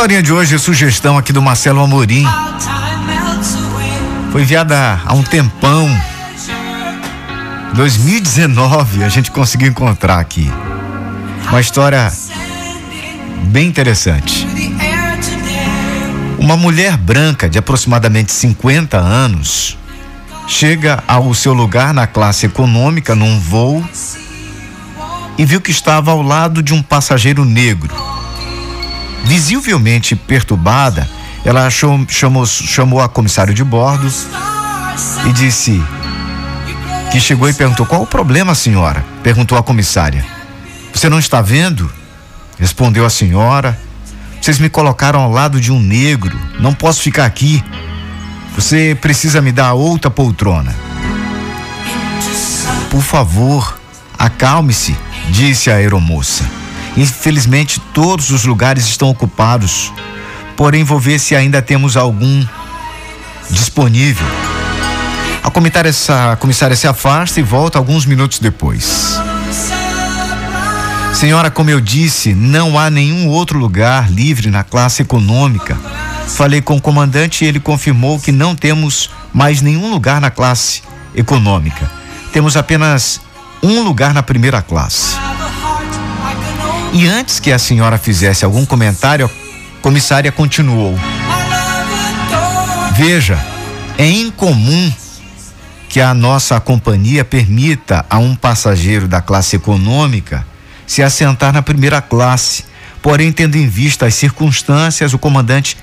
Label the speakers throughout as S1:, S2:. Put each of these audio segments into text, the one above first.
S1: historinha de hoje é sugestão aqui do Marcelo Amorim. Foi enviada há um tempão. 2019 a gente conseguiu encontrar aqui. Uma história bem interessante. Uma mulher branca de aproximadamente 50 anos chega ao seu lugar na classe econômica num voo e viu que estava ao lado de um passageiro negro. Visivelmente perturbada, ela chamou, chamou a comissário de bordo e disse que chegou e perguntou: Qual o problema, senhora? Perguntou a comissária. Você não está vendo? Respondeu a senhora. Vocês me colocaram ao lado de um negro. Não posso ficar aqui. Você precisa me dar outra poltrona. Por favor, acalme-se, disse a aeromoça. Infelizmente, todos os lugares estão ocupados. Porém, vou ver se ainda temos algum disponível. A comissária, a comissária se afasta e volta alguns minutos depois. Senhora, como eu disse, não há nenhum outro lugar livre na classe econômica. Falei com o comandante e ele confirmou que não temos mais nenhum lugar na classe econômica. Temos apenas um lugar na primeira classe. E antes que a senhora fizesse algum comentário, a comissária continuou. Veja, é incomum que a nossa companhia permita a um passageiro da classe econômica se assentar na primeira classe. Porém, tendo em vista as circunstâncias, o comandante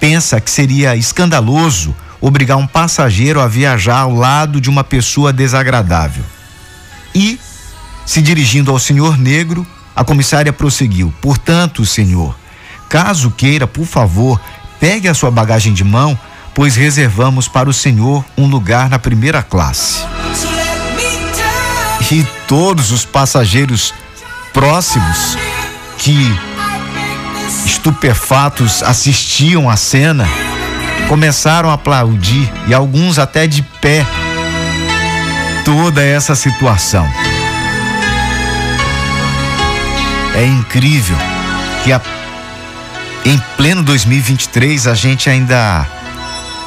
S1: pensa que seria escandaloso obrigar um passageiro a viajar ao lado de uma pessoa desagradável. E, se dirigindo ao senhor negro, a comissária prosseguiu: Portanto, senhor, caso queira, por favor, pegue a sua bagagem de mão, pois reservamos para o senhor um lugar na primeira classe. E todos os passageiros próximos que estupefatos assistiam à cena começaram a aplaudir e alguns até de pé toda essa situação. É incrível que a, em pleno 2023 a gente ainda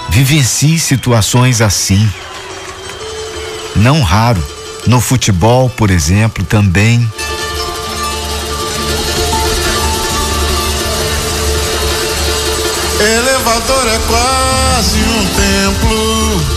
S1: vivencie situações assim. Não raro. No futebol, por exemplo, também.
S2: Elevador é quase um templo